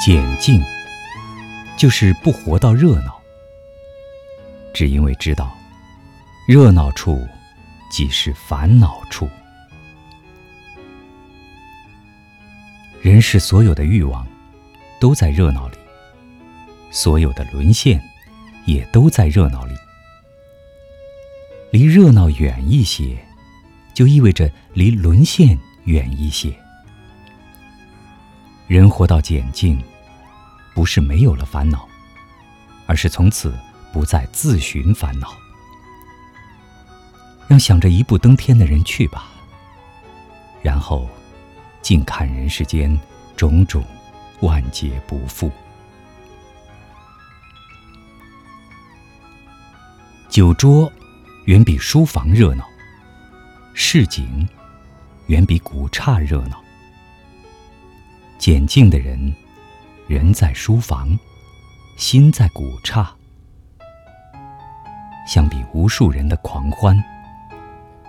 简静，就是不活到热闹，只因为知道，热闹处即是烦恼处。人世所有的欲望，都在热闹里；所有的沦陷，也都在热闹里。离热闹远一些，就意味着离沦陷远一些。人活到简静，不是没有了烦恼，而是从此不再自寻烦恼。让想着一步登天的人去吧，然后。静看人世间种种万劫不复。酒桌远比书房热闹，市井远比古刹热闹。简静的人，人在书房，心在古刹。相比无数人的狂欢，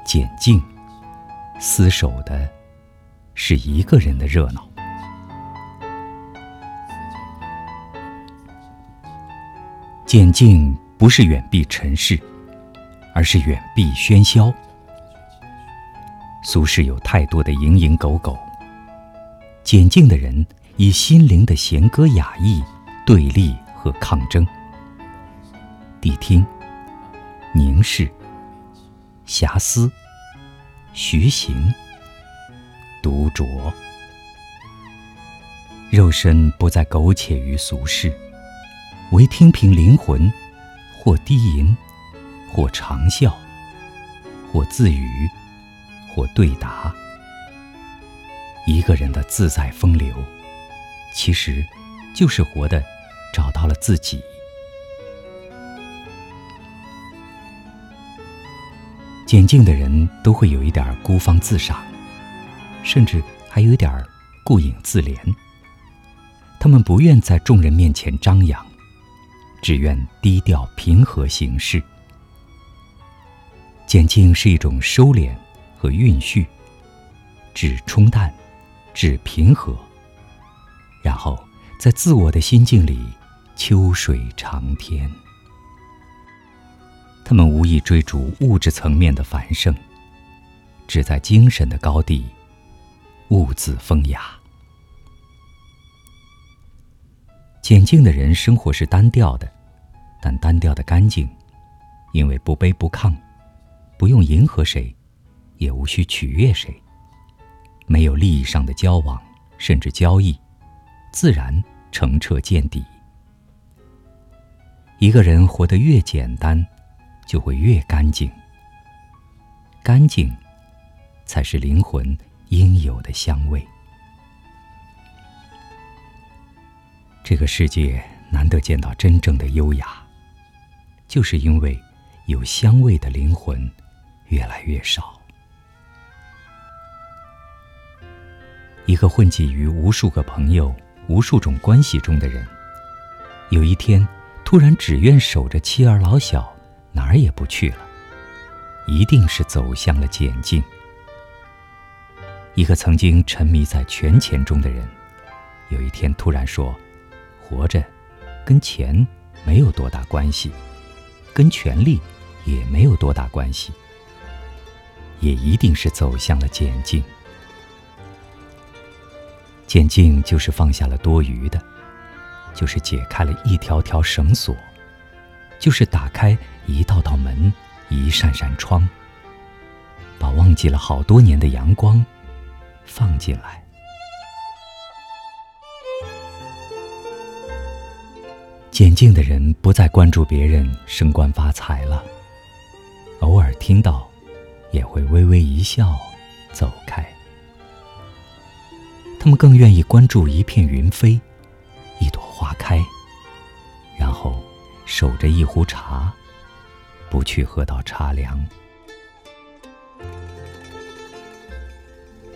简静厮守的。是一个人的热闹。简静不是远避尘世，而是远避喧嚣。俗世有太多的蝇营狗苟，简静的人以心灵的弦歌雅意对立和抗争。谛听、凝视、遐思、徐行。独酌，肉身不再苟且于俗世，唯听凭灵魂，或低吟，或长啸，或自语，或对答。一个人的自在风流，其实就是活的找到了自己。简静的人都会有一点孤芳自赏。甚至还有点顾影自怜。他们不愿在众人面前张扬，只愿低调平和行事。简静是一种收敛和蕴蓄，只冲淡，只平和，然后在自我的心境里秋水长天。他们无意追逐物质层面的繁盛，只在精神的高地。兀自风雅，简静的人生活是单调的，但单调的干净，因为不卑不亢，不用迎合谁，也无需取悦谁，没有利益上的交往，甚至交易，自然澄澈见底。一个人活得越简单，就会越干净，干净，才是灵魂。应有的香味。这个世界难得见到真正的优雅，就是因为有香味的灵魂越来越少。一个混迹于无数个朋友、无数种关系中的人，有一天突然只愿守着妻儿老小，哪儿也不去了，一定是走向了简静。一个曾经沉迷在权钱中的人，有一天突然说：“活着，跟钱没有多大关系，跟权力也没有多大关系，也一定是走向了简静。渐静就是放下了多余的，就是解开了一条条绳索，就是打开一道道门，一扇扇窗，把忘记了好多年的阳光。”放进来。简静的人不再关注别人升官发财了，偶尔听到，也会微微一笑，走开。他们更愿意关注一片云飞，一朵花开，然后守着一壶茶，不去喝到茶凉。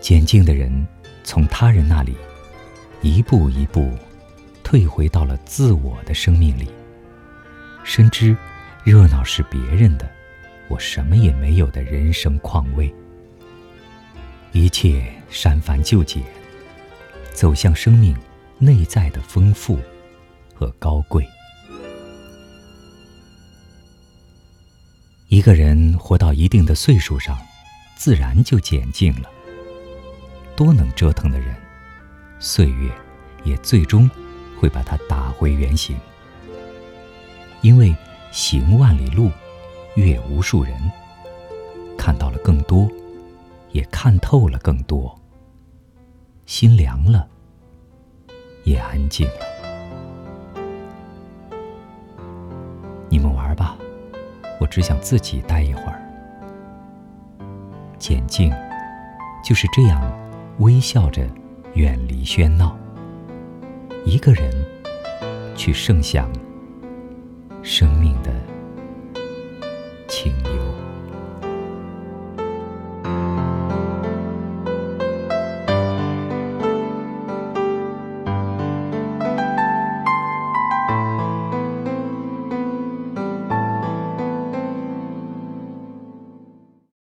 简静的人，从他人那里一步一步退回到了自我的生命里，深知热闹是别人的，我什么也没有的人生况味。一切删繁就简，走向生命内在的丰富和高贵。一个人活到一定的岁数上，自然就减静了。多能折腾的人，岁月也最终会把他打回原形。因为行万里路，阅无数人，看到了更多，也看透了更多。心凉了，也安静了。你们玩吧，我只想自己待一会儿。简静，就是这样，微笑着远离喧闹，一个人去盛享生命的。